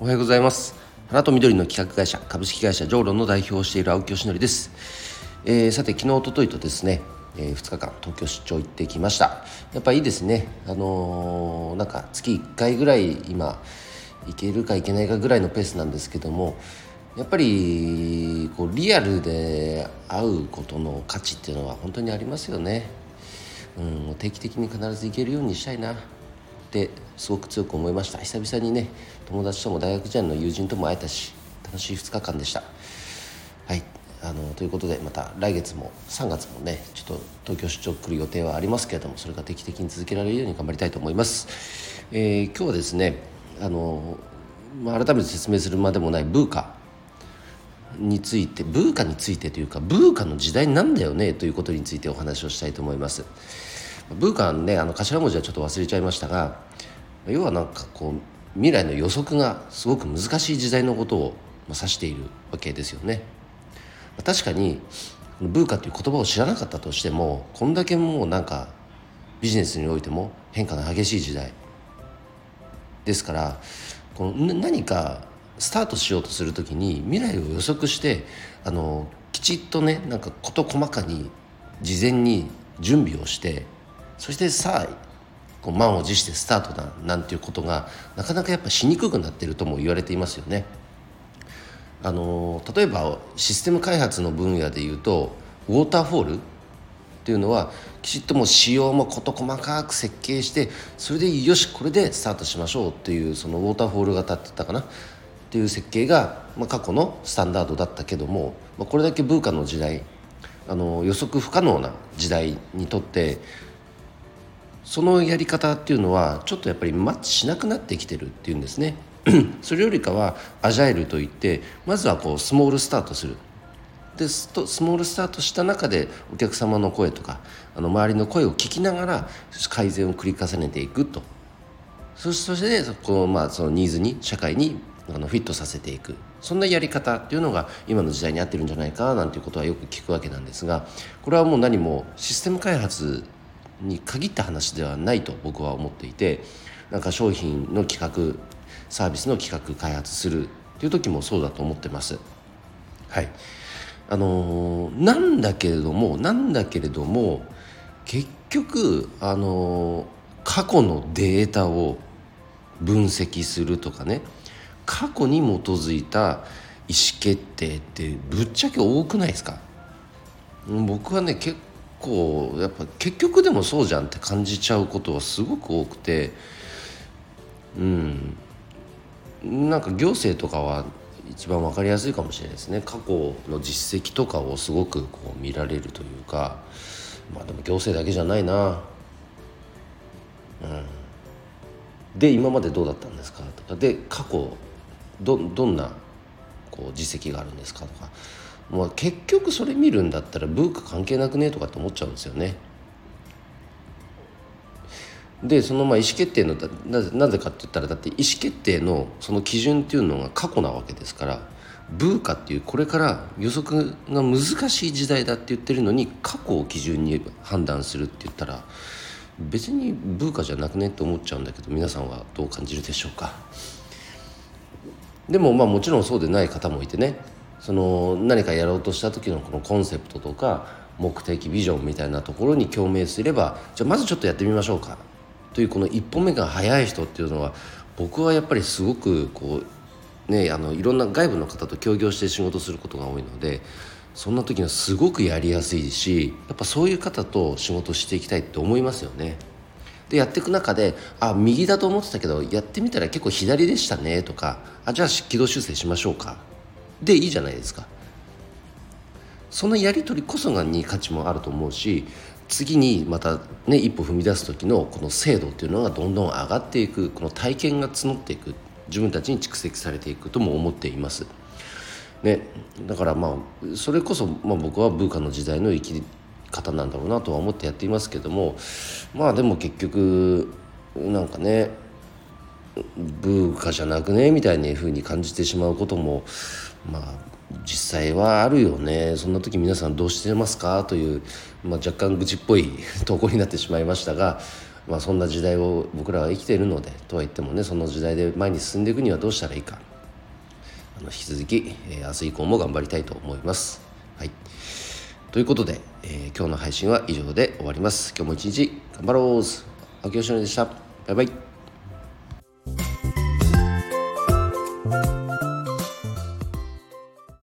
おはようございます。花と緑の企画会社株式会社ジョーロの代表をしている青木よしのりです、えー、さて昨日おとといとですね、えー、2日間東京出張行ってきました。やっぱいいですね。あのー、なんか月1回ぐらい今行けるか行けないかぐらいのペースなんですけどもやっぱりこうリアルで会うことの価値っていうのは本当にありますよね、うん、定期的に必ず行けるようにしたいな。てすごく強く思いました。久々にね友達とも大学時代の友人とも会えたし楽しい2日間でした。はい。あのということでまた来月も3月もねちょっと東京出張来る予定はありますけれどもそれが定期的に続けられるように頑張りたいと思います、えー、今日はですねあの、まあ、改めて説明するまでもないブーカについてブーカについてというかブーカの時代なんだよねということについてお話をしたいと思います。ブーカンねあの頭文字はちょっと忘れちゃいましたが要はなんかこう未来の予測がすごく難しい時代のことを指しているわけですよね。確かにブーカという言葉を知らなかったとしてもこんだけもうなんかビジネスにおいても変化の激しい時代。ですからこの何かスタートしようとする時に未来を予測してあのきちっとねなんか事細かに事前に準備をしてそしてさあこう満を持してスタートだなんていうことがなかなかやっぱしにくくなってるとも言われていますよね。あの例えばシステム開発の分野でいうとウォーターフォールっていうのはきちっともう仕様も事細かく設計してそれでよしこれでスタートしましょうっていうそのウォーターフォール型って言ったかな？っていう設計が、まあ、過去のスタンダードだったけども、まあ、これだけブーカの時代あの予測不可能な時代にとってそのやり方っていうのはちょっとやっぱりマッチしなくなってきてるっていうんですね。それよりかはアジャイルといってまずはこうスモールスタートする。でスモールスタートした中でお客様の声とかあの周りの声を聞きながら改善を繰り重ねていくと。そしてこのまあそのニーズに社会にあのフィットさせていく。そんなやり方っていうのが今の時代に合ってるんじゃないかなんていうことはよく聞くわけなんですがこれはもう何もシステム開発に限った話ではないと僕は思っていてなんか商品の企画サービスの企画開発するっていう時もそうだと思ってます。はいあのー、なんだけれどもなんだけれども結局あのー、過去のデータを分析するとかね過去に基づいた意思決定ってぶっちゃけ多くないですか？僕はね結構やっぱ結局でもそうじゃんって感じちゃうことはすごく多くてうん。なんか行政とかは一番分かりやすいかもしれないですね。過去の実績とかをすごくこう見られるというかまあでも行政だけじゃないな。うん。で今までどうだったんですかとか。で過去どどんなこう実績があるんですかとか。まあ、結局それ見るんだったらブーカ関係なくねとかって思っちゃうんですよね。でそのまあ意思決定のなぜなぜかって言ったらだって意思決定のその基準っていうのが過去なわけですからブーカっていうこれから予測が難しい時代だって言ってるのに過去を基準に判断するって言ったら別にブーカじゃなくねって思っちゃうんだけど皆さんはどう感じるでしょうかでもまあもちろんそうでない方もいてねその何かやろうとした時のこのコンセプトとか目的ビジョンみたいなところに共鳴すればじゃあまずちょっとやってみましょうかというこの一歩目が早い人っていうのは僕はやっぱりすごくこうねあのいろんな外部の方と協業して仕事することが多いのでそんな時にはすごくやりやすいしやっぱそういう方と仕事していきたいって思いますよね。でやっていく中であ右だと思ってたけどやってみたら結構左でしたねとかあじゃあ軌道修正しましょうかでいいじゃないですかそのやり取りこそがに価値もあると思うし次にまたね一歩踏み出す時のこの精度っていうのがどんどん上がっていくこの体験が募っていく自分たちに蓄積されていくとも思っています。ね、だからまあそれこそ、まあ、僕はブーカの時代の生き方なんだろうなとは思ってやっていますけどもまあでも結局なんかねブーカじゃなくねみたいな風に感じてしまうこともまあ実際はあるよねそんな時皆さんどうしてますか？という、まあ、若干愚痴っぽい 投稿になってしまいましたが、まあ、そんな時代を僕らは生きているのでとは言ってもねその時代で前に進んでいくにはどうしたらいいかあの引き続き、えー、明日以降も頑張りたいと思います。はいということで、えー、今日の配信は以上で終わります。今日も一日頑張ろう青木よしのりでした。バイバイ。